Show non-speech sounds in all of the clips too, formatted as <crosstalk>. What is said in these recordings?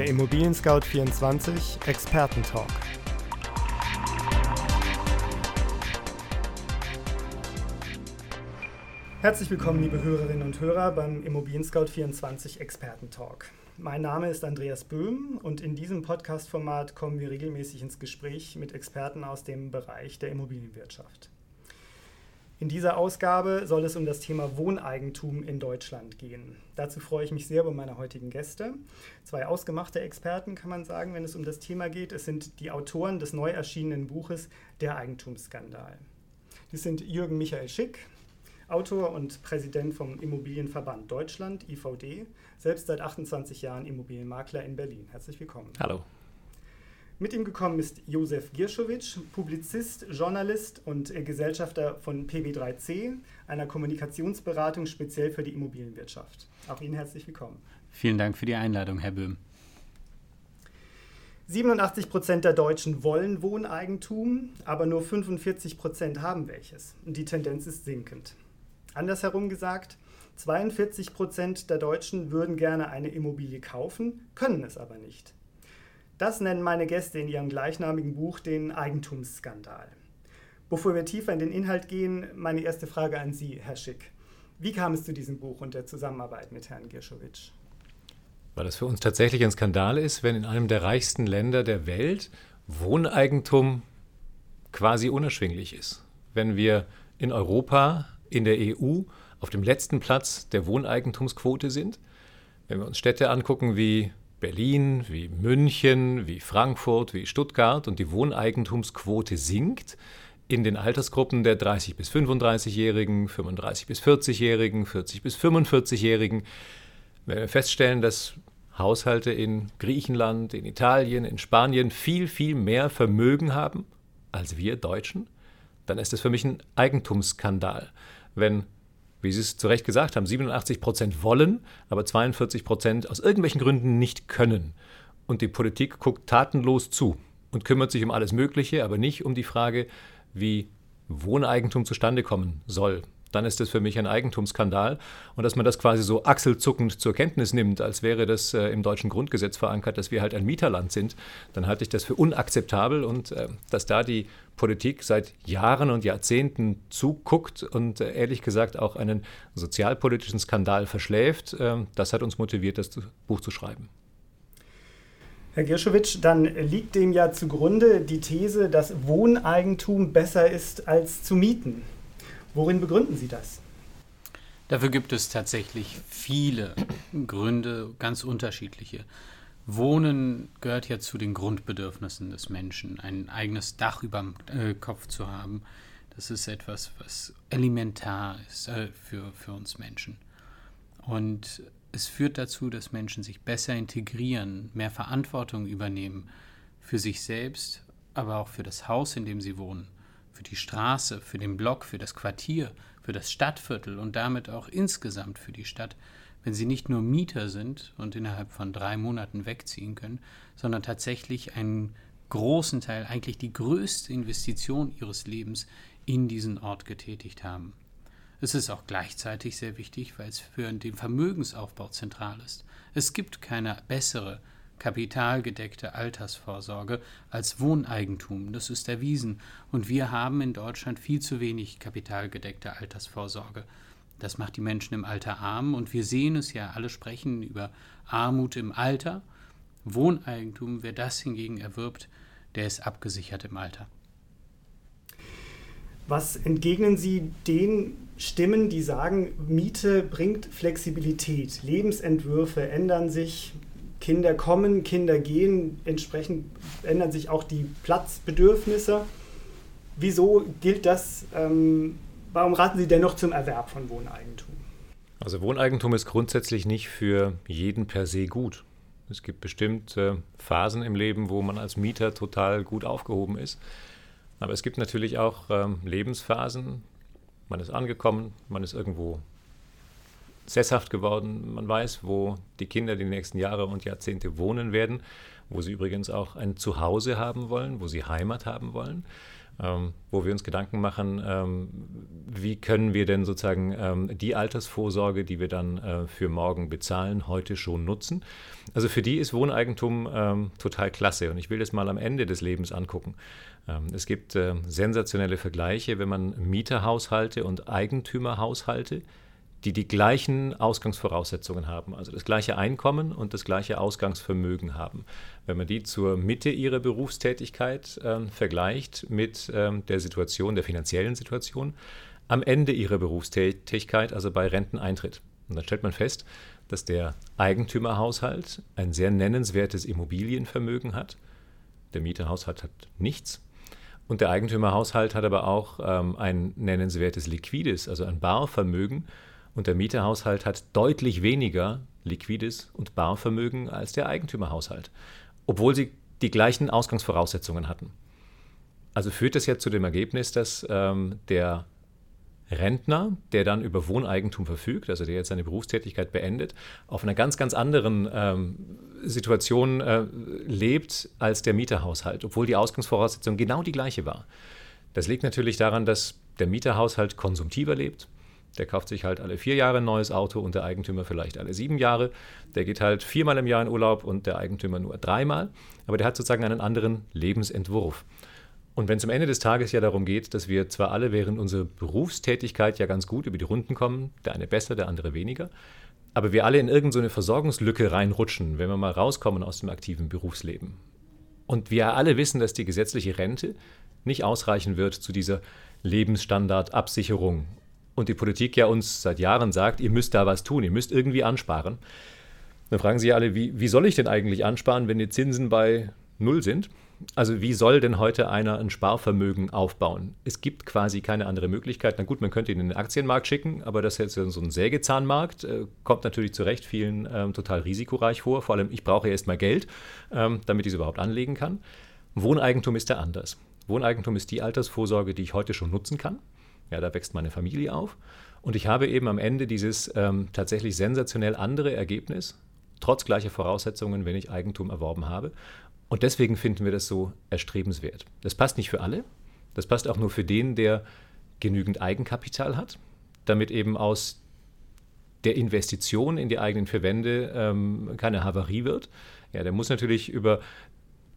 Der Immobilien Scout 24 Expertentalk. Herzlich willkommen, liebe Hörerinnen und Hörer, beim Immobilien Scout 24 Expertentalk. Mein Name ist Andreas Böhm und in diesem Podcast-Format kommen wir regelmäßig ins Gespräch mit Experten aus dem Bereich der Immobilienwirtschaft. In dieser Ausgabe soll es um das Thema Wohneigentum in Deutschland gehen. Dazu freue ich mich sehr über meine heutigen Gäste. Zwei ausgemachte Experten kann man sagen, wenn es um das Thema geht. Es sind die Autoren des neu erschienenen Buches Der Eigentumsskandal. Dies sind Jürgen Michael Schick, Autor und Präsident vom Immobilienverband Deutschland, IVD, selbst seit 28 Jahren Immobilienmakler in Berlin. Herzlich willkommen. Hallo. Mit ihm gekommen ist Josef Gierschowitsch, Publizist, Journalist und äh, Gesellschafter von PB3C, einer Kommunikationsberatung speziell für die Immobilienwirtschaft. Auch Ihnen herzlich willkommen. Vielen Dank für die Einladung, Herr Böhm. 87 Prozent der Deutschen wollen Wohneigentum, aber nur 45 Prozent haben welches. Die Tendenz ist sinkend. Andersherum gesagt, 42 Prozent der Deutschen würden gerne eine Immobilie kaufen, können es aber nicht. Das nennen meine Gäste in ihrem gleichnamigen Buch den Eigentumsskandal. Bevor wir tiefer in den Inhalt gehen, meine erste Frage an Sie, Herr Schick. Wie kam es zu diesem Buch und der Zusammenarbeit mit Herrn Girschowitsch? Weil es für uns tatsächlich ein Skandal ist, wenn in einem der reichsten Länder der Welt Wohneigentum quasi unerschwinglich ist. Wenn wir in Europa, in der EU auf dem letzten Platz der Wohneigentumsquote sind, wenn wir uns Städte angucken wie Berlin, wie München, wie Frankfurt, wie Stuttgart und die Wohneigentumsquote sinkt in den Altersgruppen der 30 bis 35-Jährigen, 35 bis 40-Jährigen, 40 bis 45-Jährigen. Wenn wir feststellen, dass Haushalte in Griechenland, in Italien, in Spanien viel, viel mehr Vermögen haben als wir Deutschen, dann ist das für mich ein Eigentumsskandal. Wenn wie Sie es zu Recht gesagt haben, 87 Prozent wollen, aber 42 Prozent aus irgendwelchen Gründen nicht können. Und die Politik guckt tatenlos zu und kümmert sich um alles Mögliche, aber nicht um die Frage, wie Wohneigentum zustande kommen soll dann ist das für mich ein Eigentumsskandal. Und dass man das quasi so achselzuckend zur Kenntnis nimmt, als wäre das äh, im deutschen Grundgesetz verankert, dass wir halt ein Mieterland sind, dann halte ich das für unakzeptabel. Und äh, dass da die Politik seit Jahren und Jahrzehnten zuguckt und äh, ehrlich gesagt auch einen sozialpolitischen Skandal verschläft, äh, das hat uns motiviert, das Buch zu schreiben. Herr Girschowitsch, dann liegt dem ja zugrunde die These, dass Wohneigentum besser ist als zu mieten. Worin begründen Sie das? Dafür gibt es tatsächlich viele Gründe, ganz unterschiedliche. Wohnen gehört ja zu den Grundbedürfnissen des Menschen. Ein eigenes Dach über dem äh, Kopf zu haben, das ist etwas, was elementar ist äh, für, für uns Menschen. Und es führt dazu, dass Menschen sich besser integrieren, mehr Verantwortung übernehmen für sich selbst, aber auch für das Haus, in dem sie wohnen für die Straße, für den Block, für das Quartier, für das Stadtviertel und damit auch insgesamt für die Stadt, wenn sie nicht nur Mieter sind und innerhalb von drei Monaten wegziehen können, sondern tatsächlich einen großen Teil, eigentlich die größte Investition ihres Lebens in diesen Ort getätigt haben. Es ist auch gleichzeitig sehr wichtig, weil es für den Vermögensaufbau zentral ist. Es gibt keine bessere kapitalgedeckte Altersvorsorge als Wohneigentum. Das ist erwiesen. Und wir haben in Deutschland viel zu wenig kapitalgedeckte Altersvorsorge. Das macht die Menschen im Alter arm und wir sehen es ja, alle sprechen über Armut im Alter. Wohneigentum, wer das hingegen erwirbt, der ist abgesichert im Alter. Was entgegnen Sie den Stimmen, die sagen, Miete bringt Flexibilität, Lebensentwürfe ändern sich, Kinder kommen, Kinder gehen, entsprechend ändern sich auch die Platzbedürfnisse. Wieso gilt das? Ähm, warum raten Sie dennoch zum Erwerb von Wohneigentum? Also Wohneigentum ist grundsätzlich nicht für jeden per se gut. Es gibt bestimmt äh, Phasen im Leben, wo man als Mieter total gut aufgehoben ist. Aber es gibt natürlich auch ähm, Lebensphasen. Man ist angekommen, man ist irgendwo sesshaft geworden. Man weiß, wo die Kinder die nächsten Jahre und Jahrzehnte wohnen werden, wo sie übrigens auch ein Zuhause haben wollen, wo sie Heimat haben wollen ähm, wo wir uns Gedanken machen, ähm, wie können wir denn sozusagen ähm, die Altersvorsorge, die wir dann äh, für morgen bezahlen, heute schon nutzen. Also für die ist Wohneigentum ähm, total klasse und ich will das mal am Ende des Lebens angucken. Ähm, es gibt äh, sensationelle Vergleiche, wenn man Mieterhaushalte und Eigentümerhaushalte die die gleichen Ausgangsvoraussetzungen haben, also das gleiche Einkommen und das gleiche Ausgangsvermögen haben. Wenn man die zur Mitte ihrer Berufstätigkeit äh, vergleicht mit ähm, der Situation, der finanziellen Situation, am Ende ihrer Berufstätigkeit, also bei Renteneintritt. Und dann stellt man fest, dass der Eigentümerhaushalt ein sehr nennenswertes Immobilienvermögen hat. Der Mieterhaushalt hat nichts. Und der Eigentümerhaushalt hat aber auch ähm, ein nennenswertes liquides, also ein Barvermögen und der Mieterhaushalt hat deutlich weniger liquides und Barvermögen als der Eigentümerhaushalt, obwohl sie die gleichen Ausgangsvoraussetzungen hatten. Also führt das jetzt zu dem Ergebnis, dass ähm, der Rentner, der dann über Wohneigentum verfügt, also der jetzt seine Berufstätigkeit beendet, auf einer ganz, ganz anderen ähm, Situation äh, lebt als der Mieterhaushalt, obwohl die Ausgangsvoraussetzung genau die gleiche war. Das liegt natürlich daran, dass der Mieterhaushalt konsumtiver lebt, der kauft sich halt alle vier Jahre ein neues Auto und der Eigentümer vielleicht alle sieben Jahre. Der geht halt viermal im Jahr in Urlaub und der Eigentümer nur dreimal. Aber der hat sozusagen einen anderen Lebensentwurf. Und wenn es am Ende des Tages ja darum geht, dass wir zwar alle während unserer Berufstätigkeit ja ganz gut über die Runden kommen, der eine besser, der andere weniger, aber wir alle in irgendeine so Versorgungslücke reinrutschen, wenn wir mal rauskommen aus dem aktiven Berufsleben. Und wir alle wissen, dass die gesetzliche Rente nicht ausreichen wird zu dieser Lebensstandardabsicherung und die Politik ja uns seit Jahren sagt, ihr müsst da was tun, ihr müsst irgendwie ansparen. Dann fragen sie alle, wie, wie soll ich denn eigentlich ansparen, wenn die Zinsen bei Null sind? Also wie soll denn heute einer ein Sparvermögen aufbauen? Es gibt quasi keine andere Möglichkeit. Na gut, man könnte ihn in den Aktienmarkt schicken, aber das ist jetzt so ein Sägezahnmarkt, äh, kommt natürlich zu Recht vielen ähm, total risikoreich vor. Vor allem, ich brauche erst mal Geld, ähm, damit ich es überhaupt anlegen kann. Wohneigentum ist da anders. Wohneigentum ist die Altersvorsorge, die ich heute schon nutzen kann. Ja, da wächst meine Familie auf. Und ich habe eben am Ende dieses ähm, tatsächlich sensationell andere Ergebnis, trotz gleicher Voraussetzungen, wenn ich Eigentum erworben habe. Und deswegen finden wir das so erstrebenswert. Das passt nicht für alle. Das passt auch nur für den, der genügend Eigenkapital hat, damit eben aus der Investition in die eigenen Verwände ähm, keine Havarie wird. Ja, der muss natürlich über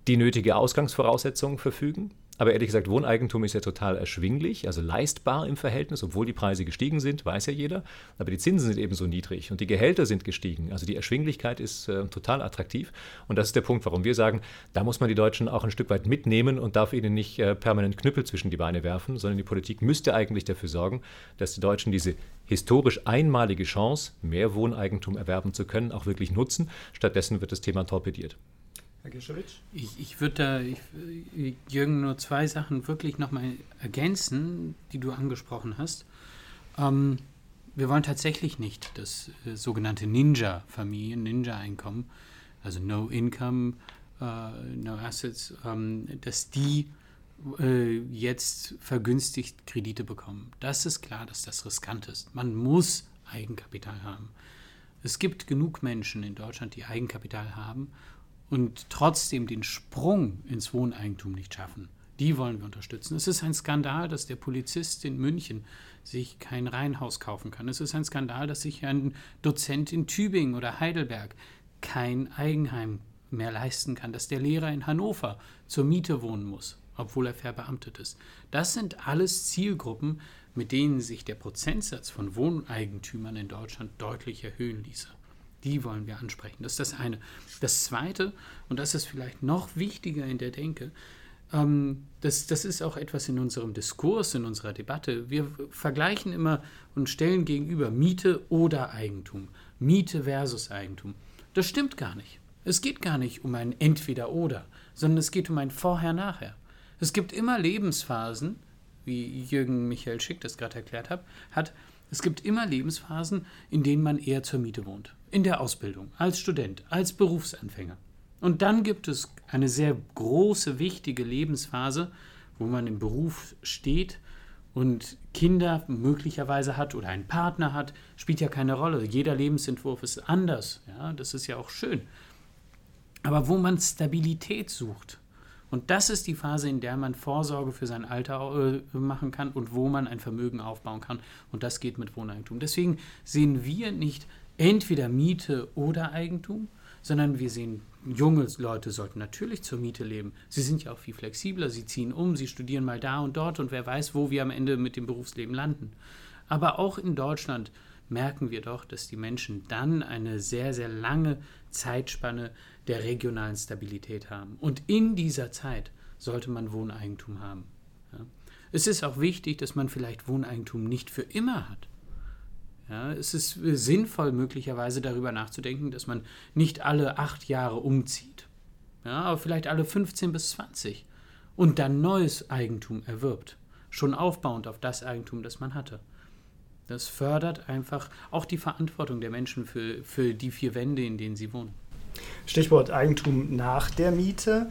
die nötige Ausgangsvoraussetzung verfügen. Aber ehrlich gesagt, Wohneigentum ist ja total erschwinglich, also leistbar im Verhältnis, obwohl die Preise gestiegen sind, weiß ja jeder. Aber die Zinsen sind eben so niedrig und die Gehälter sind gestiegen. Also die Erschwinglichkeit ist äh, total attraktiv. Und das ist der Punkt, warum wir sagen, da muss man die Deutschen auch ein Stück weit mitnehmen und darf ihnen nicht äh, permanent Knüppel zwischen die Beine werfen, sondern die Politik müsste eigentlich dafür sorgen, dass die Deutschen diese historisch einmalige Chance, mehr Wohneigentum erwerben zu können, auch wirklich nutzen. Stattdessen wird das Thema torpediert. Herr Gischewitsch? Ich, ich würde da, ich, Jürgen, nur zwei Sachen wirklich nochmal ergänzen, die du angesprochen hast. Ähm, wir wollen tatsächlich nicht das äh, sogenannte Ninja-Familien, Ninja-Einkommen, also No Income, äh, No Assets, ähm, dass die äh, jetzt vergünstigt Kredite bekommen. Das ist klar, dass das riskant ist. Man muss Eigenkapital haben. Es gibt genug Menschen in Deutschland, die Eigenkapital haben und trotzdem den Sprung ins Wohneigentum nicht schaffen. Die wollen wir unterstützen. Es ist ein Skandal, dass der Polizist in München sich kein Reihenhaus kaufen kann. Es ist ein Skandal, dass sich ein Dozent in Tübingen oder Heidelberg kein Eigenheim mehr leisten kann, dass der Lehrer in Hannover zur Miete wohnen muss, obwohl er verbeamtet ist. Das sind alles Zielgruppen, mit denen sich der Prozentsatz von Wohneigentümern in Deutschland deutlich erhöhen ließe. Die wollen wir ansprechen. Das ist das eine. Das zweite, und das ist vielleicht noch wichtiger in der Denke, ähm, das, das ist auch etwas in unserem Diskurs, in unserer Debatte. Wir vergleichen immer und stellen gegenüber Miete oder Eigentum. Miete versus Eigentum. Das stimmt gar nicht. Es geht gar nicht um ein Entweder-Oder, sondern es geht um ein Vorher-Nachher. Es gibt immer Lebensphasen, wie Jürgen Michael Schick das gerade erklärt hat, hat, es gibt immer Lebensphasen, in denen man eher zur Miete wohnt in der Ausbildung, als Student, als Berufsanfänger. Und dann gibt es eine sehr große, wichtige Lebensphase, wo man im Beruf steht und Kinder möglicherweise hat oder einen Partner hat, spielt ja keine Rolle. Jeder Lebensentwurf ist anders. Ja, das ist ja auch schön. Aber wo man Stabilität sucht, und das ist die Phase, in der man Vorsorge für sein Alter äh, machen kann und wo man ein Vermögen aufbauen kann. Und das geht mit Wohneigentum. Deswegen sehen wir nicht entweder Miete oder Eigentum, sondern wir sehen, junge Leute sollten natürlich zur Miete leben. Sie sind ja auch viel flexibler, sie ziehen um, sie studieren mal da und dort und wer weiß, wo wir am Ende mit dem Berufsleben landen. Aber auch in Deutschland merken wir doch, dass die Menschen dann eine sehr, sehr lange Zeitspanne der regionalen Stabilität haben. Und in dieser Zeit sollte man Wohneigentum haben. Ja. Es ist auch wichtig, dass man vielleicht Wohneigentum nicht für immer hat. Ja, es ist sinnvoll, möglicherweise darüber nachzudenken, dass man nicht alle acht Jahre umzieht, ja, aber vielleicht alle 15 bis 20 und dann neues Eigentum erwirbt, schon aufbauend auf das Eigentum, das man hatte. Das fördert einfach auch die Verantwortung der Menschen für, für die vier Wände, in denen sie wohnen. Stichwort Eigentum nach der Miete.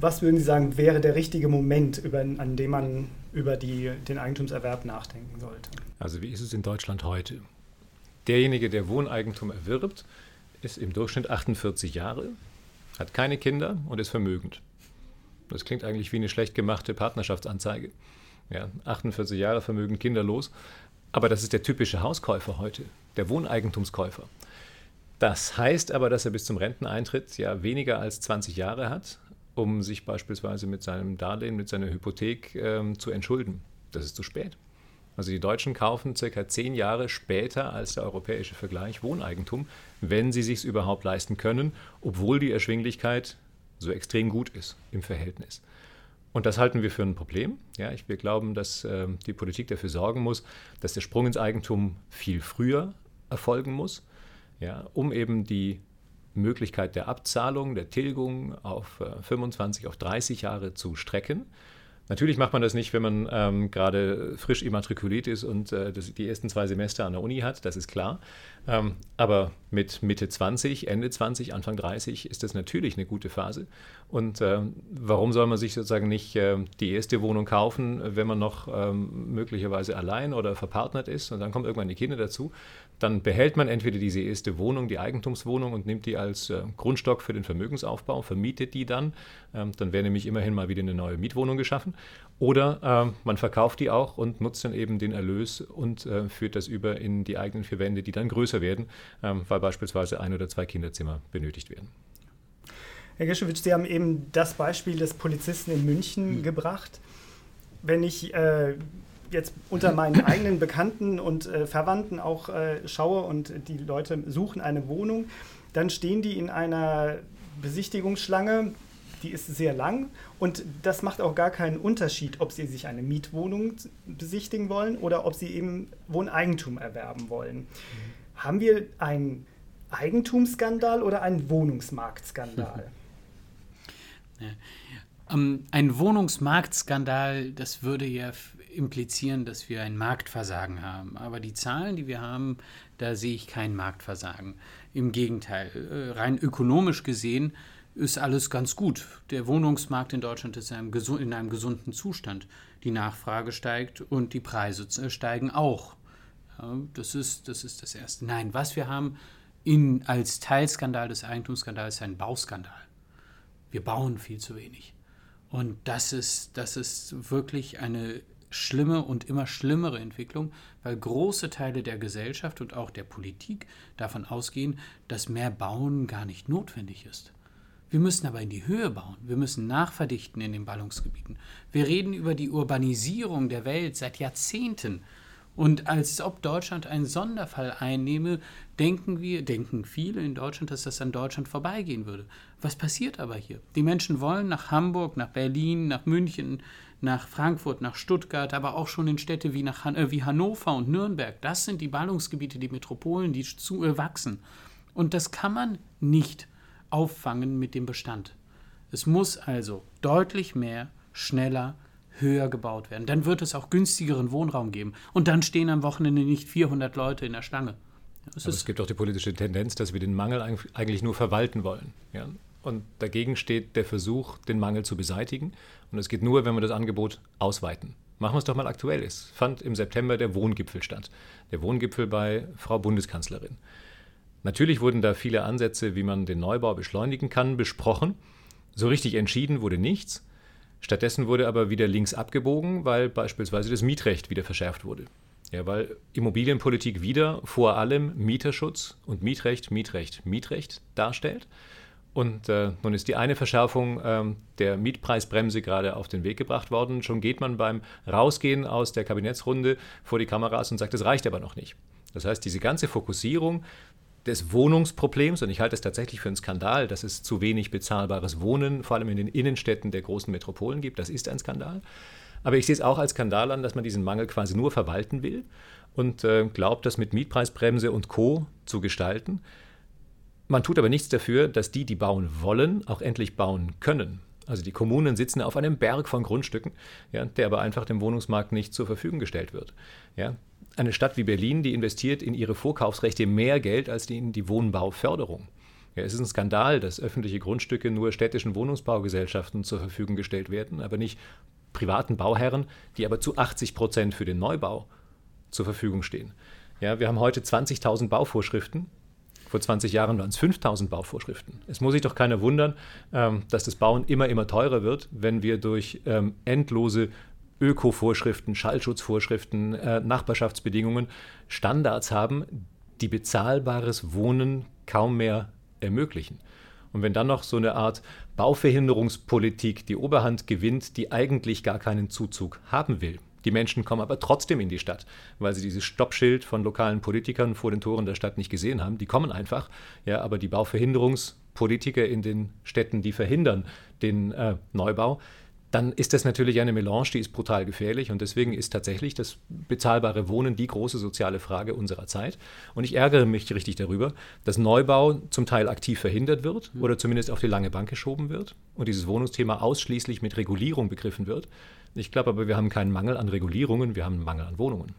Was würden Sie sagen, wäre der richtige Moment, über, an dem man über die, den Eigentumserwerb nachdenken sollte? Also wie ist es in Deutschland heute? Derjenige, der Wohneigentum erwirbt, ist im Durchschnitt 48 Jahre, hat keine Kinder und ist vermögend. Das klingt eigentlich wie eine schlecht gemachte Partnerschaftsanzeige. Ja, 48 Jahre Vermögen kinderlos. Aber das ist der typische Hauskäufer heute, der Wohneigentumskäufer. Das heißt aber, dass er bis zum Renteneintritt ja weniger als 20 Jahre hat, um sich beispielsweise mit seinem Darlehen, mit seiner Hypothek ähm, zu entschulden. Das ist zu spät. Also die Deutschen kaufen circa zehn Jahre später als der europäische Vergleich Wohneigentum, wenn sie sich überhaupt leisten können, obwohl die Erschwinglichkeit so extrem gut ist im Verhältnis. Und das halten wir für ein Problem. Ja, wir glauben, dass äh, die Politik dafür sorgen muss, dass der Sprung ins Eigentum viel früher erfolgen muss ja, um eben die Möglichkeit der Abzahlung, der Tilgung auf 25, äh, auf 30 Jahre zu strecken. Natürlich macht man das nicht, wenn man ähm, gerade frisch immatrikuliert ist und äh, das, die ersten zwei Semester an der Uni hat, das ist klar. Ähm, aber mit Mitte 20, Ende 20, Anfang 30 ist das natürlich eine gute Phase. Und äh, warum soll man sich sozusagen nicht äh, die erste Wohnung kaufen, wenn man noch ähm, möglicherweise allein oder verpartnert ist und dann kommen irgendwann die Kinder dazu? Dann behält man entweder diese erste Wohnung, die Eigentumswohnung und nimmt die als äh, Grundstock für den Vermögensaufbau, vermietet die dann. Ähm, dann wäre nämlich immerhin mal wieder eine neue Mietwohnung geschaffen. Oder äh, man verkauft die auch und nutzt dann eben den Erlös und äh, führt das über in die eigenen vier Wände, die dann größer werden, ähm, weil beispielsweise ein oder zwei Kinderzimmer benötigt werden. Herr Gischewitsch, Sie haben eben das Beispiel des Polizisten in München mhm. gebracht. Wenn ich äh, jetzt unter meinen eigenen Bekannten und äh, Verwandten auch äh, schaue und die Leute suchen eine Wohnung, dann stehen die in einer Besichtigungsschlange, die ist sehr lang und das macht auch gar keinen Unterschied, ob sie sich eine Mietwohnung besichtigen wollen oder ob sie eben Wohneigentum erwerben wollen. Mhm. Haben wir einen Eigentumsskandal oder einen Wohnungsmarktskandal? <laughs> Ja. Ähm, ein Wohnungsmarktskandal, das würde ja implizieren, dass wir ein Marktversagen haben. Aber die Zahlen, die wir haben, da sehe ich kein Marktversagen. Im Gegenteil, äh, rein ökonomisch gesehen ist alles ganz gut. Der Wohnungsmarkt in Deutschland ist in einem, in einem gesunden Zustand. Die Nachfrage steigt und die Preise äh, steigen auch. Das, ist, das ist das Erste. Nein, was wir haben in, als Teilskandal des Eigentumsskandals ist ein Bauskandal. Wir bauen viel zu wenig. Und das ist, das ist wirklich eine schlimme und immer schlimmere Entwicklung, weil große Teile der Gesellschaft und auch der Politik davon ausgehen, dass mehr Bauen gar nicht notwendig ist. Wir müssen aber in die Höhe bauen. Wir müssen nachverdichten in den Ballungsgebieten. Wir reden über die Urbanisierung der Welt seit Jahrzehnten. Und als ob Deutschland einen Sonderfall einnehme, denken wir, denken viele in Deutschland, dass das an Deutschland vorbeigehen würde. Was passiert aber hier? Die Menschen wollen nach Hamburg, nach Berlin, nach München, nach Frankfurt, nach Stuttgart, aber auch schon in Städte wie, nach, äh, wie Hannover und Nürnberg. Das sind die Ballungsgebiete, die Metropolen, die zu, äh, wachsen. Und das kann man nicht auffangen mit dem Bestand. Es muss also deutlich mehr, schneller, höher gebaut werden. Dann wird es auch günstigeren Wohnraum geben. Und dann stehen am Wochenende nicht 400 Leute in der Schlange. Es, es gibt auch die politische Tendenz, dass wir den Mangel eigentlich nur verwalten wollen. Ja? Und dagegen steht der Versuch, den Mangel zu beseitigen. Und es geht nur, wenn wir das Angebot ausweiten. Machen wir es doch mal aktuell. Es fand im September der Wohngipfel statt. Der Wohngipfel bei Frau Bundeskanzlerin. Natürlich wurden da viele Ansätze, wie man den Neubau beschleunigen kann, besprochen. So richtig entschieden wurde nichts. Stattdessen wurde aber wieder links abgebogen, weil beispielsweise das Mietrecht wieder verschärft wurde. Ja, weil Immobilienpolitik wieder vor allem Mieterschutz und Mietrecht, Mietrecht, Mietrecht darstellt. Und äh, nun ist die eine Verschärfung ähm, der Mietpreisbremse gerade auf den Weg gebracht worden. Schon geht man beim Rausgehen aus der Kabinettsrunde vor die Kameras und sagt, das reicht aber noch nicht. Das heißt, diese ganze Fokussierung des Wohnungsproblems, und ich halte es tatsächlich für einen Skandal, dass es zu wenig bezahlbares Wohnen, vor allem in den Innenstädten der großen Metropolen gibt, das ist ein Skandal. Aber ich sehe es auch als Skandal an, dass man diesen Mangel quasi nur verwalten will und äh, glaubt, das mit Mietpreisbremse und Co. zu gestalten. Man tut aber nichts dafür, dass die, die bauen wollen, auch endlich bauen können. Also die Kommunen sitzen auf einem Berg von Grundstücken, ja, der aber einfach dem Wohnungsmarkt nicht zur Verfügung gestellt wird. Ja. Eine Stadt wie Berlin, die investiert in ihre Vorkaufsrechte mehr Geld als in die Wohnbauförderung. Ja, es ist ein Skandal, dass öffentliche Grundstücke nur städtischen Wohnungsbaugesellschaften zur Verfügung gestellt werden, aber nicht privaten Bauherren, die aber zu 80 Prozent für den Neubau zur Verfügung stehen. Ja, wir haben heute 20.000 Bauvorschriften, vor 20 Jahren waren es 5000 Bauvorschriften. Es muss sich doch keiner wundern, ähm, dass das Bauen immer, immer teurer wird, wenn wir durch ähm, endlose Öko-Vorschriften, Schallschutzvorschriften, äh, Nachbarschaftsbedingungen Standards haben, die bezahlbares Wohnen kaum mehr ermöglichen. Und wenn dann noch so eine Art Bauverhinderungspolitik die Oberhand gewinnt, die eigentlich gar keinen Zuzug haben will, die Menschen kommen aber trotzdem in die Stadt, weil sie dieses Stoppschild von lokalen Politikern vor den Toren der Stadt nicht gesehen haben. Die kommen einfach, ja, aber die Bauverhinderungspolitiker in den Städten, die verhindern den äh, Neubau, dann ist das natürlich eine Melange, die ist brutal gefährlich und deswegen ist tatsächlich das bezahlbare Wohnen die große soziale Frage unserer Zeit. Und ich ärgere mich richtig darüber, dass Neubau zum Teil aktiv verhindert wird oder zumindest auf die lange Bank geschoben wird und dieses Wohnungsthema ausschließlich mit Regulierung begriffen wird. Ich glaube aber, wir haben keinen Mangel an Regulierungen, wir haben einen Mangel an Wohnungen.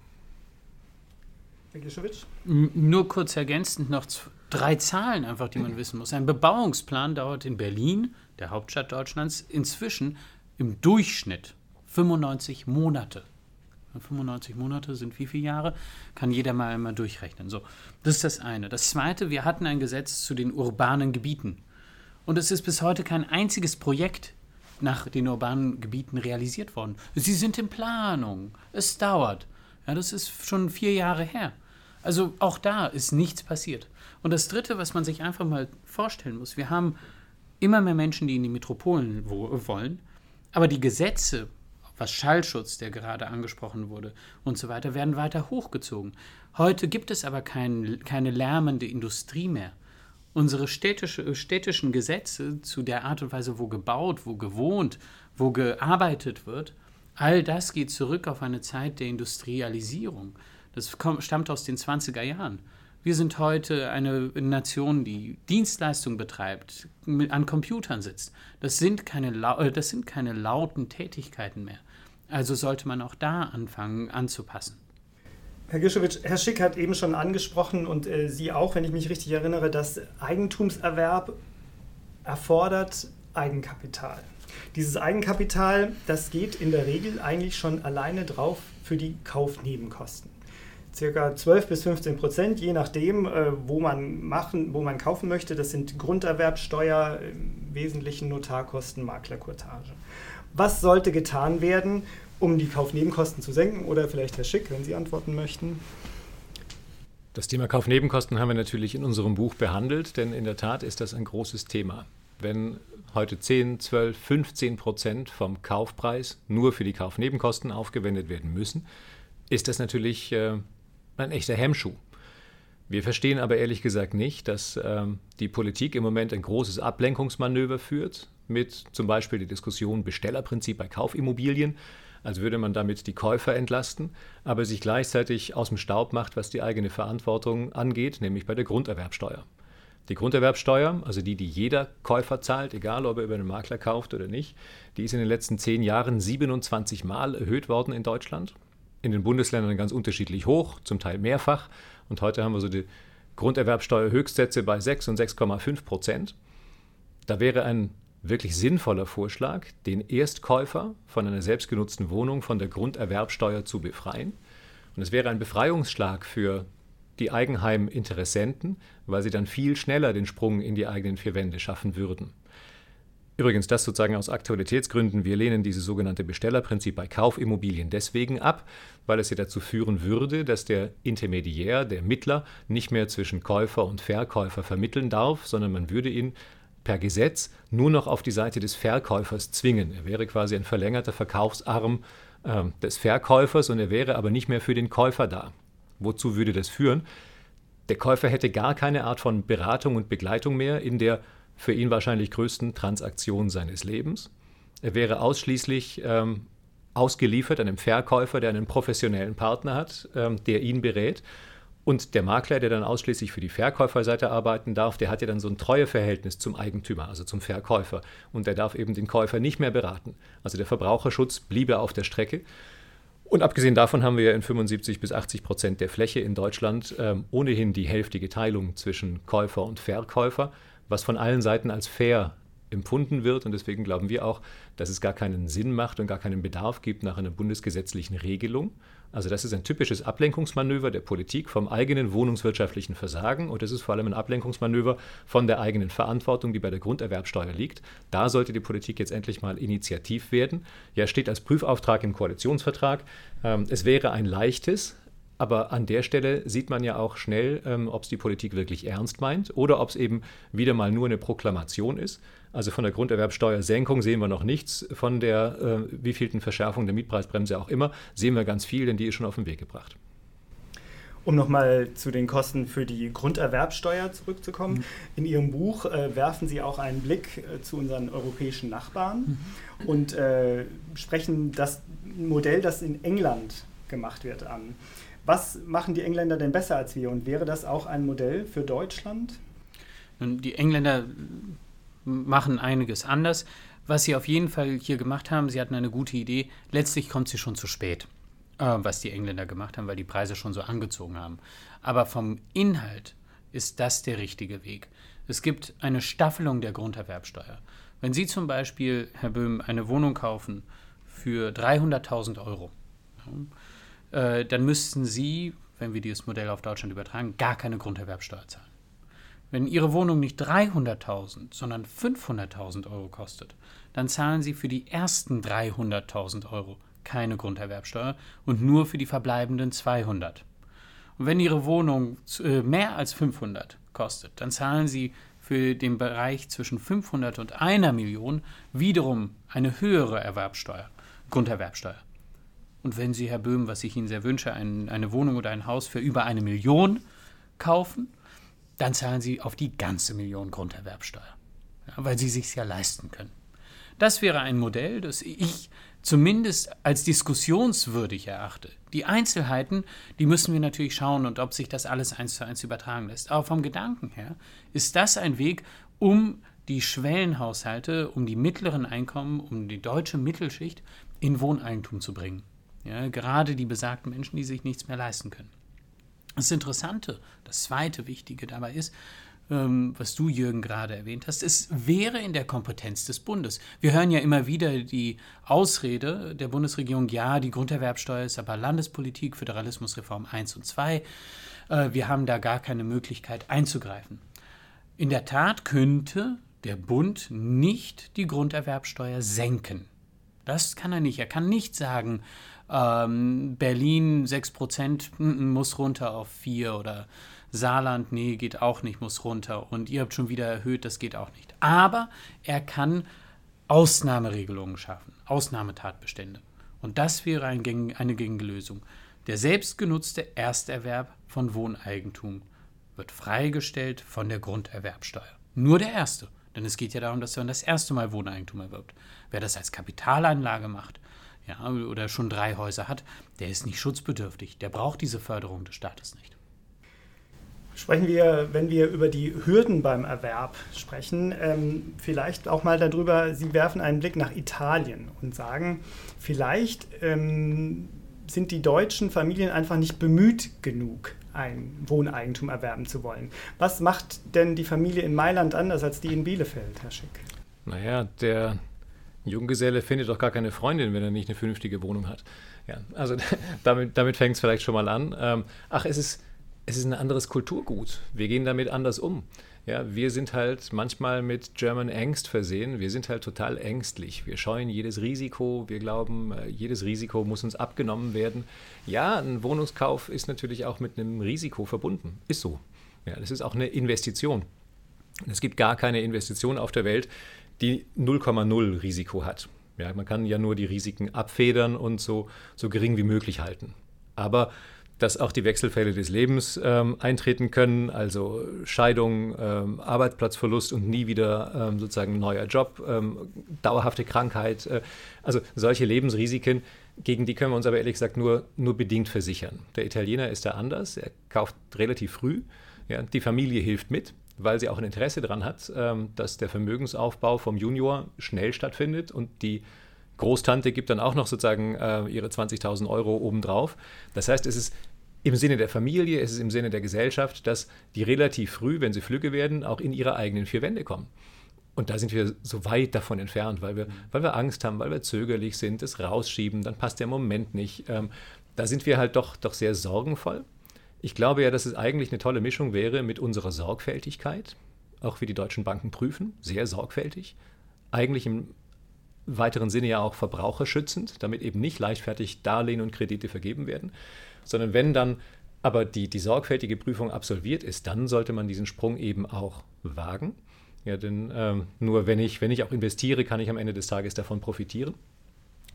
Herr Gischewitsch? Nur kurz ergänzend noch drei Zahlen einfach, die man wissen muss. Ein Bebauungsplan dauert in Berlin, der Hauptstadt Deutschlands, inzwischen im Durchschnitt 95 Monate. 95 Monate sind wie viele Jahre? Kann jeder mal einmal durchrechnen. So, das ist das eine. Das zweite, wir hatten ein Gesetz zu den urbanen Gebieten. Und es ist bis heute kein einziges Projekt nach den urbanen Gebieten realisiert worden. Sie sind in Planung. Es dauert. Ja, das ist schon vier Jahre her. Also auch da ist nichts passiert. Und das Dritte, was man sich einfach mal vorstellen muss, wir haben immer mehr Menschen, die in die Metropolen wollen, aber die Gesetze, was Schallschutz, der gerade angesprochen wurde und so weiter, werden weiter hochgezogen. Heute gibt es aber kein, keine lärmende Industrie mehr unsere städtische, städtischen Gesetze zu der Art und Weise, wo gebaut, wo gewohnt, wo gearbeitet wird, all das geht zurück auf eine Zeit der Industrialisierung. Das kommt, stammt aus den 20er Jahren. Wir sind heute eine Nation, die Dienstleistung betreibt, mit, an Computern sitzt. Das sind, keine, äh, das sind keine lauten Tätigkeiten mehr. Also sollte man auch da anfangen anzupassen. Herr Gischewitsch, Herr Schick hat eben schon angesprochen und äh, Sie auch, wenn ich mich richtig erinnere, dass Eigentumserwerb erfordert Eigenkapital. Dieses Eigenkapital, das geht in der Regel eigentlich schon alleine drauf für die Kaufnebenkosten. Circa 12 bis 15 Prozent, je nachdem, äh, wo, man machen, wo man kaufen möchte. Das sind Grunderwerbsteuer, im Wesentlichen Notarkosten, Maklerkurtage. Was sollte getan werden, um die Kaufnebenkosten zu senken? Oder vielleicht Herr Schick, wenn Sie antworten möchten. Das Thema Kaufnebenkosten haben wir natürlich in unserem Buch behandelt, denn in der Tat ist das ein großes Thema. Wenn heute 10, 12, 15 Prozent vom Kaufpreis nur für die Kaufnebenkosten aufgewendet werden müssen, ist das natürlich äh, ein echter Hemmschuh. Wir verstehen aber ehrlich gesagt nicht, dass ähm, die Politik im Moment ein großes Ablenkungsmanöver führt, mit zum Beispiel der Diskussion Bestellerprinzip bei Kaufimmobilien, als würde man damit die Käufer entlasten, aber sich gleichzeitig aus dem Staub macht, was die eigene Verantwortung angeht, nämlich bei der Grunderwerbsteuer. Die Grunderwerbsteuer, also die, die jeder Käufer zahlt, egal ob er über einen Makler kauft oder nicht, die ist in den letzten zehn Jahren 27 Mal erhöht worden in Deutschland. In den Bundesländern ganz unterschiedlich hoch, zum Teil mehrfach. Und heute haben wir so die Grunderwerbsteuerhöchstsätze bei 6 und 6,5 Prozent. Da wäre ein wirklich sinnvoller Vorschlag, den Erstkäufer von einer selbstgenutzten Wohnung von der Grunderwerbsteuer zu befreien. Und es wäre ein Befreiungsschlag für die Eigenheiminteressenten, weil sie dann viel schneller den Sprung in die eigenen vier Wände schaffen würden. Übrigens, das sozusagen aus Aktualitätsgründen. Wir lehnen dieses sogenannte Bestellerprinzip bei Kaufimmobilien deswegen ab, weil es ja dazu führen würde, dass der Intermediär, der Mittler, nicht mehr zwischen Käufer und Verkäufer vermitteln darf, sondern man würde ihn per Gesetz nur noch auf die Seite des Verkäufers zwingen. Er wäre quasi ein verlängerter Verkaufsarm äh, des Verkäufers und er wäre aber nicht mehr für den Käufer da. Wozu würde das führen? Der Käufer hätte gar keine Art von Beratung und Begleitung mehr in der für ihn wahrscheinlich größten Transaktion seines Lebens. Er wäre ausschließlich ähm, ausgeliefert einem Verkäufer, der einen professionellen Partner hat, ähm, der ihn berät. Und der Makler, der dann ausschließlich für die Verkäuferseite arbeiten darf, der hat ja dann so ein Treueverhältnis zum Eigentümer, also zum Verkäufer. Und der darf eben den Käufer nicht mehr beraten. Also der Verbraucherschutz bliebe auf der Strecke. Und abgesehen davon haben wir ja in 75 bis 80 Prozent der Fläche in Deutschland ähm, ohnehin die hälftige Teilung zwischen Käufer und Verkäufer was von allen Seiten als fair empfunden wird. Und deswegen glauben wir auch, dass es gar keinen Sinn macht und gar keinen Bedarf gibt nach einer bundesgesetzlichen Regelung. Also das ist ein typisches Ablenkungsmanöver der Politik vom eigenen wohnungswirtschaftlichen Versagen und es ist vor allem ein Ablenkungsmanöver von der eigenen Verantwortung, die bei der Grunderwerbsteuer liegt. Da sollte die Politik jetzt endlich mal initiativ werden. Ja, steht als Prüfauftrag im Koalitionsvertrag. Ähm, es wäre ein leichtes, aber an der Stelle sieht man ja auch schnell, ähm, ob es die Politik wirklich ernst meint oder ob es eben wieder mal nur eine Proklamation ist. Also von der Grunderwerbsteuersenkung sehen wir noch nichts, von der äh, wievielten Verschärfung der Mietpreisbremse auch immer, sehen wir ganz viel, denn die ist schon auf den Weg gebracht. Um nochmal zu den Kosten für die Grunderwerbsteuer zurückzukommen. Mhm. In Ihrem Buch äh, werfen Sie auch einen Blick äh, zu unseren europäischen Nachbarn mhm. und äh, sprechen das Modell, das in England gemacht wird, an. Was machen die Engländer denn besser als wir und wäre das auch ein Modell für Deutschland? Die Engländer machen einiges anders. Was sie auf jeden Fall hier gemacht haben, sie hatten eine gute Idee. Letztlich kommt sie schon zu spät, äh, was die Engländer gemacht haben, weil die Preise schon so angezogen haben. Aber vom Inhalt ist das der richtige Weg. Es gibt eine Staffelung der Grunderwerbsteuer. Wenn Sie zum Beispiel, Herr Böhm, eine Wohnung kaufen für 300.000 Euro, äh, dann müssten Sie, wenn wir dieses Modell auf Deutschland übertragen, gar keine Grunderwerbsteuer zahlen. Wenn Ihre Wohnung nicht 300.000, sondern 500.000 Euro kostet, dann zahlen Sie für die ersten 300.000 Euro keine Grunderwerbsteuer und nur für die verbleibenden 200. Und wenn Ihre Wohnung äh, mehr als 500 kostet, dann zahlen Sie für den Bereich zwischen 500 und einer Million wiederum eine höhere Erwerbsteuer, Grunderwerbsteuer. Und wenn Sie, Herr Böhm, was ich Ihnen sehr wünsche, ein, eine Wohnung oder ein Haus für über eine Million kaufen, dann zahlen Sie auf die ganze Million Grunderwerbsteuer, ja, weil Sie sich ja leisten können. Das wäre ein Modell, das ich zumindest als diskussionswürdig erachte. Die Einzelheiten, die müssen wir natürlich schauen und ob sich das alles eins zu eins übertragen lässt. Aber vom Gedanken her ist das ein Weg, um die Schwellenhaushalte, um die mittleren Einkommen, um die deutsche Mittelschicht in Wohneigentum zu bringen. Ja, gerade die besagten Menschen, die sich nichts mehr leisten können. Das Interessante, das zweite Wichtige dabei ist, ähm, was du, Jürgen, gerade erwähnt hast, es wäre in der Kompetenz des Bundes. Wir hören ja immer wieder die Ausrede der Bundesregierung, ja, die Grunderwerbsteuer ist aber Landespolitik, Föderalismusreform 1 und 2. Äh, wir haben da gar keine Möglichkeit einzugreifen. In der Tat könnte der Bund nicht die Grunderwerbsteuer senken. Das kann er nicht. Er kann nicht sagen, ähm, Berlin 6% muss runter auf 4 oder Saarland, nee, geht auch nicht, muss runter. Und ihr habt schon wieder erhöht, das geht auch nicht. Aber er kann Ausnahmeregelungen schaffen, Ausnahmetatbestände. Und das wäre ein eine Lösung. Der selbstgenutzte Ersterwerb von Wohneigentum wird freigestellt von der Grunderwerbsteuer. Nur der erste. Denn es geht ja darum, dass man das erste Mal Wohneigentum erwirbt. Wer das als Kapitalanlage macht, ja, oder schon drei Häuser hat, der ist nicht schutzbedürftig. Der braucht diese Förderung des Staates nicht. Sprechen wir, wenn wir über die Hürden beim Erwerb sprechen, ähm, vielleicht auch mal darüber, Sie werfen einen Blick nach Italien und sagen, vielleicht ähm, sind die deutschen Familien einfach nicht bemüht genug, ein Wohneigentum erwerben zu wollen. Was macht denn die Familie in Mailand anders als die in Bielefeld, Herr Schick? Naja, der Junggeselle findet doch gar keine Freundin, wenn er nicht eine vernünftige Wohnung hat. Ja, also <laughs> damit, damit fängt es vielleicht schon mal an. Ähm, ach, es ist, es ist ein anderes Kulturgut. Wir gehen damit anders um. Ja, wir sind halt manchmal mit German Angst versehen. Wir sind halt total ängstlich. Wir scheuen jedes Risiko. Wir glauben, äh, jedes Risiko muss uns abgenommen werden. Ja, ein Wohnungskauf ist natürlich auch mit einem Risiko verbunden. Ist so. Ja, das ist auch eine Investition. Es gibt gar keine Investition auf der Welt, die 0,0 Risiko hat. Ja, man kann ja nur die Risiken abfedern und so, so gering wie möglich halten. Aber dass auch die Wechselfälle des Lebens ähm, eintreten können, also Scheidung, ähm, Arbeitsplatzverlust und nie wieder ähm, sozusagen neuer Job, ähm, dauerhafte Krankheit, äh, also solche Lebensrisiken, gegen die können wir uns aber ehrlich gesagt nur, nur bedingt versichern. Der Italiener ist da anders, er kauft relativ früh, ja, die Familie hilft mit, weil sie auch ein Interesse daran hat, ähm, dass der Vermögensaufbau vom Junior schnell stattfindet und die Großtante gibt dann auch noch sozusagen äh, ihre 20.000 Euro obendrauf. Das heißt, es ist im Sinne der Familie, es ist im Sinne der Gesellschaft, dass die relativ früh, wenn sie flügge werden, auch in ihre eigenen vier Wände kommen. Und da sind wir so weit davon entfernt, weil wir, weil wir Angst haben, weil wir zögerlich sind, es rausschieben, dann passt der Moment nicht. Ähm, da sind wir halt doch, doch sehr sorgenvoll. Ich glaube ja, dass es eigentlich eine tolle Mischung wäre mit unserer Sorgfältigkeit, auch wie die deutschen Banken prüfen, sehr sorgfältig, eigentlich im weiteren Sinne ja auch verbraucherschützend, damit eben nicht leichtfertig Darlehen und Kredite vergeben werden, sondern wenn dann aber die, die sorgfältige Prüfung absolviert ist, dann sollte man diesen Sprung eben auch wagen. Ja, denn ähm, nur wenn ich, wenn ich auch investiere, kann ich am Ende des Tages davon profitieren.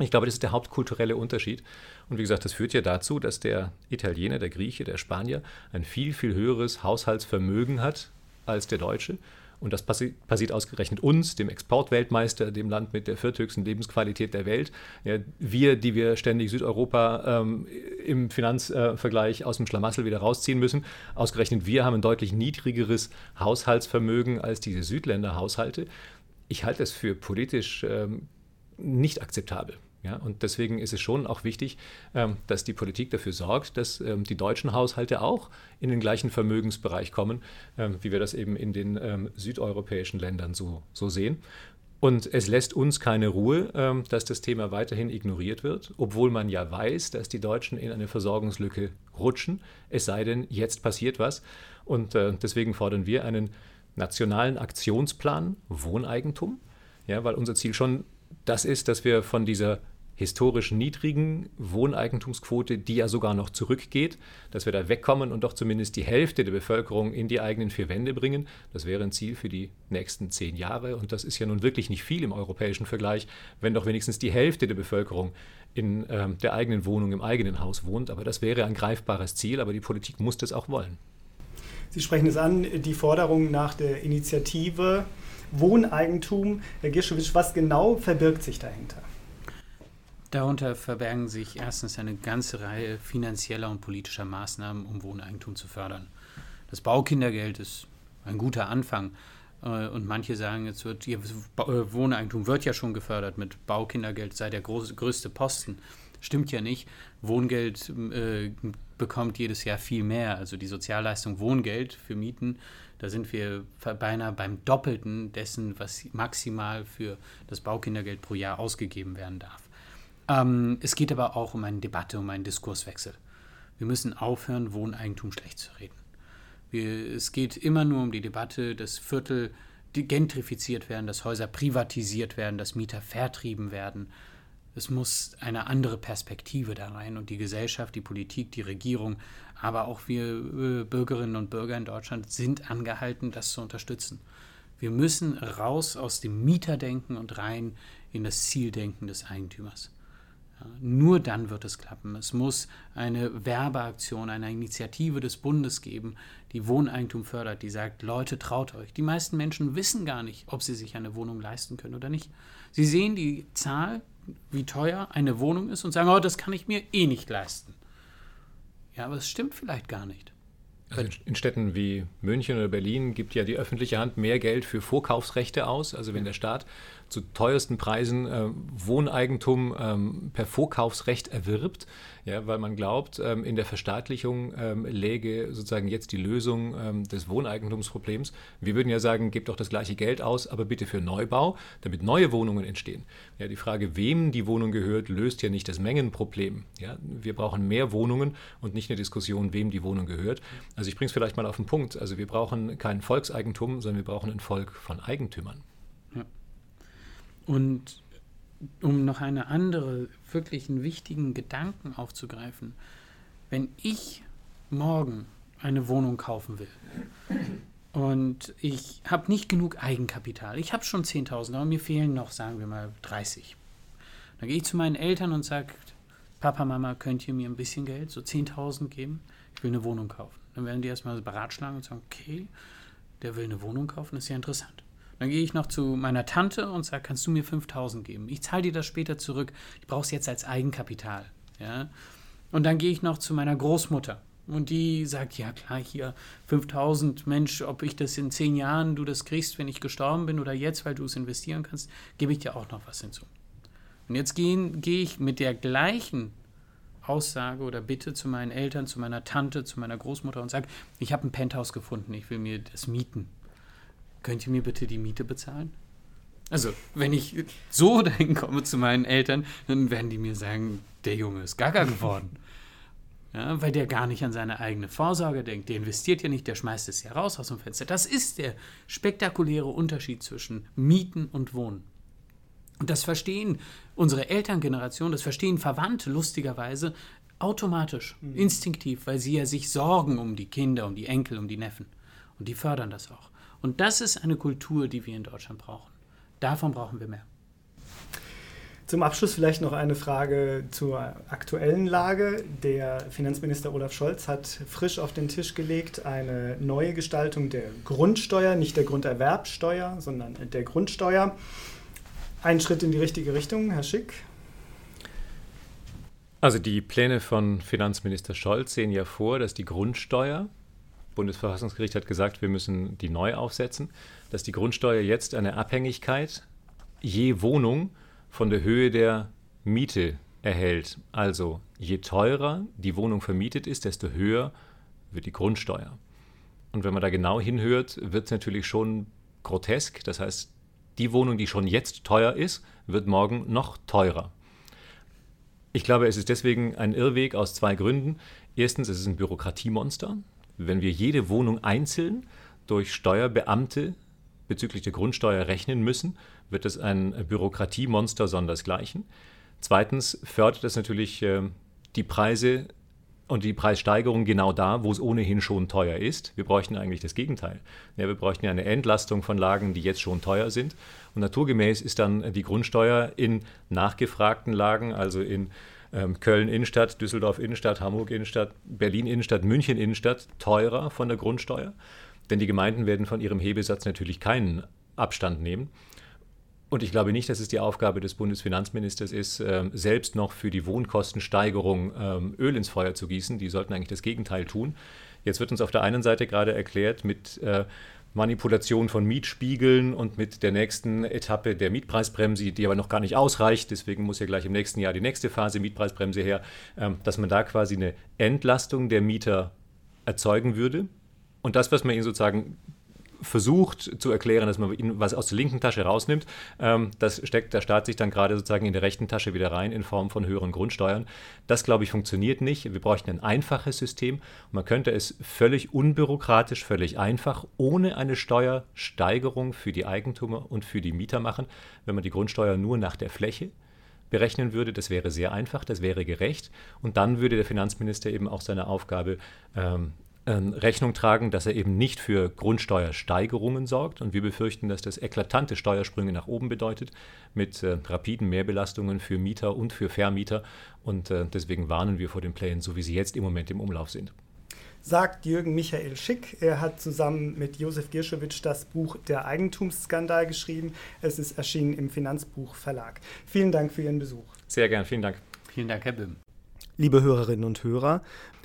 Ich glaube, das ist der hauptkulturelle Unterschied. Und wie gesagt, das führt ja dazu, dass der Italiener, der Grieche, der Spanier ein viel, viel höheres Haushaltsvermögen hat als der Deutsche. Und das passi passiert ausgerechnet uns, dem Exportweltmeister, dem Land mit der vierthöchsten Lebensqualität der Welt. Ja, wir, die wir ständig Südeuropa ähm, im Finanzvergleich äh, aus dem Schlamassel wieder rausziehen müssen, ausgerechnet wir haben ein deutlich niedrigeres Haushaltsvermögen als diese Südländerhaushalte. Ich halte es für politisch ähm, nicht akzeptabel. Ja, und deswegen ist es schon auch wichtig, ähm, dass die Politik dafür sorgt, dass ähm, die deutschen Haushalte auch in den gleichen Vermögensbereich kommen, ähm, wie wir das eben in den südeuropäischen Ländern so, so sehen. Und es lässt uns keine Ruhe, dass das Thema weiterhin ignoriert wird, obwohl man ja weiß, dass die Deutschen in eine Versorgungslücke rutschen, es sei denn, jetzt passiert was. Und äh, deswegen fordern wir einen nationalen Aktionsplan Wohneigentum, ja, weil unser Ziel schon das ist, dass wir von dieser historisch niedrigen Wohneigentumsquote, die ja sogar noch zurückgeht, dass wir da wegkommen und doch zumindest die Hälfte der Bevölkerung in die eigenen vier Wände bringen. Das wäre ein Ziel für die nächsten zehn Jahre und das ist ja nun wirklich nicht viel im europäischen Vergleich, wenn doch wenigstens die Hälfte der Bevölkerung in ähm, der eigenen Wohnung, im eigenen Haus wohnt. Aber das wäre ein greifbares Ziel, aber die Politik muss das auch wollen. Sie sprechen es an, die Forderung nach der Initiative Wohneigentum. Herr Gischewitsch, was genau verbirgt sich dahinter? Darunter verbergen sich erstens eine ganze Reihe finanzieller und politischer Maßnahmen, um Wohneigentum zu fördern. Das Baukindergeld ist ein guter Anfang. Äh, und manche sagen, jetzt wird äh, Wohneigentum wird ja schon gefördert mit Baukindergeld, sei der groß, größte Posten. Stimmt ja nicht. Wohngeld äh, bekommt jedes Jahr viel mehr. Also die Sozialleistung Wohngeld für Mieten, da sind wir beinahe beim Doppelten dessen, was maximal für das Baukindergeld pro Jahr ausgegeben werden darf. Ähm, es geht aber auch um eine Debatte, um einen Diskurswechsel. Wir müssen aufhören, Wohneigentum schlecht zu reden. Wir, es geht immer nur um die Debatte, dass Viertel gentrifiziert werden, dass Häuser privatisiert werden, dass Mieter vertrieben werden. Es muss eine andere Perspektive da rein und die Gesellschaft, die Politik, die Regierung, aber auch wir äh, Bürgerinnen und Bürger in Deutschland sind angehalten, das zu unterstützen. Wir müssen raus aus dem Mieterdenken und rein in das Zieldenken des Eigentümers. Nur dann wird es klappen. Es muss eine Werbeaktion, eine Initiative des Bundes geben, die Wohneigentum fördert, die sagt, Leute, traut euch. Die meisten Menschen wissen gar nicht, ob sie sich eine Wohnung leisten können oder nicht. Sie sehen die Zahl, wie teuer eine Wohnung ist und sagen, oh, das kann ich mir eh nicht leisten. Ja, aber es stimmt vielleicht gar nicht. Also in Städten wie München oder Berlin gibt ja die öffentliche Hand mehr Geld für Vorkaufsrechte aus. Also wenn der Staat zu teuersten Preisen äh, Wohneigentum ähm, per Vorkaufsrecht erwirbt, ja, weil man glaubt, ähm, in der Verstaatlichung ähm, läge sozusagen jetzt die Lösung ähm, des Wohneigentumsproblems. Wir würden ja sagen, gebt doch das gleiche Geld aus, aber bitte für Neubau, damit neue Wohnungen entstehen. Ja, die Frage, wem die Wohnung gehört, löst ja nicht das Mengenproblem. Ja, wir brauchen mehr Wohnungen und nicht eine Diskussion, wem die Wohnung gehört. Also ich bringe es vielleicht mal auf den Punkt. Also wir brauchen kein Volkseigentum, sondern wir brauchen ein Volk von Eigentümern. Und um noch eine andere, wirklich einen wichtigen Gedanken aufzugreifen, wenn ich morgen eine Wohnung kaufen will und ich habe nicht genug Eigenkapital, ich habe schon 10.000, aber mir fehlen noch, sagen wir mal, 30. Dann gehe ich zu meinen Eltern und sage, Papa, Mama, könnt ihr mir ein bisschen Geld, so 10.000 geben? Ich will eine Wohnung kaufen. Dann werden die erstmal beratschlagen und sagen, okay, der will eine Wohnung kaufen, ist ja interessant. Dann gehe ich noch zu meiner Tante und sage, kannst du mir 5000 geben? Ich zahle dir das später zurück. Ich brauche es jetzt als Eigenkapital. Ja? Und dann gehe ich noch zu meiner Großmutter. Und die sagt, ja klar, hier 5000, Mensch, ob ich das in zehn Jahren du das kriegst, wenn ich gestorben bin oder jetzt, weil du es investieren kannst, gebe ich dir auch noch was hinzu. Und jetzt gehe geh ich mit der gleichen Aussage oder Bitte zu meinen Eltern, zu meiner Tante, zu meiner Großmutter und sage, ich habe ein Penthouse gefunden, ich will mir das mieten könnt ihr mir bitte die Miete bezahlen? Also, wenn ich so <laughs> dahin komme zu meinen Eltern, dann werden die mir sagen, der Junge ist gaga geworden. <laughs> Ja, weil der gar nicht an seine eigene Vorsorge denkt. Der investiert ja nicht, der schmeißt es ja raus aus dem Fenster. Das ist der spektakuläre Unterschied zwischen Mieten und Wohnen. Und das verstehen unsere Elterngeneration, das verstehen Verwandte lustigerweise automatisch, mhm. instinktiv, weil sie ja sich sorgen um die Kinder, um die Enkel, um die Neffen. Und die fördern das auch. Und das ist eine Kultur, die wir in Deutschland brauchen. Davon brauchen wir mehr. Zum Abschluss vielleicht noch eine Frage zur aktuellen Lage. Der Finanzminister Olaf Scholz hat frisch auf den Tisch gelegt eine neue Gestaltung der Grundsteuer, nicht der Grunderwerbsteuer, sondern der Grundsteuer. Ein Schritt in die richtige Richtung, Herr Schick. Also die Pläne von Finanzminister Scholz sehen ja vor, dass die Grundsteuer Bundesverfassungsgericht hat gesagt, wir müssen die neu aufsetzen, dass die Grundsteuer jetzt eine Abhängigkeit je Wohnung von der Höhe der Miete erhält. Also je teurer die Wohnung vermietet ist, desto höher wird die Grundsteuer. Und wenn man da genau hinhört, wird es natürlich schon grotesk. Das heißt, die Wohnung, die schon jetzt teuer ist, wird morgen noch teurer. Ich glaube, es ist deswegen ein Irrweg aus zwei Gründen. Erstens, es ist ein Bürokratiemonster. Wenn wir jede Wohnung einzeln durch Steuerbeamte bezüglich der Grundsteuer rechnen müssen, wird es ein Bürokratiemonster sondersgleichen. Zweitens fördert es natürlich äh, die Preise und die Preissteigerung genau da, wo es ohnehin schon teuer ist. Wir bräuchten eigentlich das Gegenteil. Ja, wir bräuchten ja eine Entlastung von Lagen, die jetzt schon teuer sind. Und naturgemäß ist dann die Grundsteuer in nachgefragten Lagen, also in ähm, Köln Innenstadt, Düsseldorf Innenstadt, Hamburg Innenstadt, Berlin Innenstadt, München Innenstadt teurer von der Grundsteuer. Denn die Gemeinden werden von ihrem Hebesatz natürlich keinen Abstand nehmen. Und ich glaube nicht, dass es die Aufgabe des Bundesfinanzministers ist, ähm, selbst noch für die Wohnkostensteigerung ähm, Öl ins Feuer zu gießen. Die sollten eigentlich das Gegenteil tun. Jetzt wird uns auf der einen Seite gerade erklärt, mit äh, Manipulation von Mietspiegeln und mit der nächsten Etappe der Mietpreisbremse, die aber noch gar nicht ausreicht, deswegen muss ja gleich im nächsten Jahr die nächste Phase Mietpreisbremse her, ähm, dass man da quasi eine Entlastung der Mieter erzeugen würde. Und das, was man ihnen sozusagen versucht zu erklären, dass man ihnen was aus der linken Tasche rausnimmt. Ähm, das steckt der Staat sich dann gerade sozusagen in der rechten Tasche wieder rein in Form von höheren Grundsteuern. Das, glaube ich, funktioniert nicht. Wir bräuchten ein einfaches System. Man könnte es völlig unbürokratisch, völlig einfach, ohne eine Steuersteigerung für die Eigentümer und für die Mieter machen, wenn man die Grundsteuer nur nach der Fläche berechnen würde. Das wäre sehr einfach, das wäre gerecht. Und dann würde der Finanzminister eben auch seine Aufgabe ähm, Rechnung tragen, dass er eben nicht für Grundsteuersteigerungen sorgt. Und wir befürchten, dass das eklatante Steuersprünge nach oben bedeutet, mit äh, rapiden Mehrbelastungen für Mieter und für Vermieter. Und äh, deswegen warnen wir vor den Plänen, so wie sie jetzt im Moment im Umlauf sind. Sagt Jürgen Michael Schick. Er hat zusammen mit Josef Girschewitsch das Buch Der Eigentumsskandal geschrieben. Es ist erschienen im Finanzbuch Verlag. Vielen Dank für Ihren Besuch. Sehr gern, vielen Dank. Vielen Dank, Herr Bim. Liebe Hörerinnen und Hörer,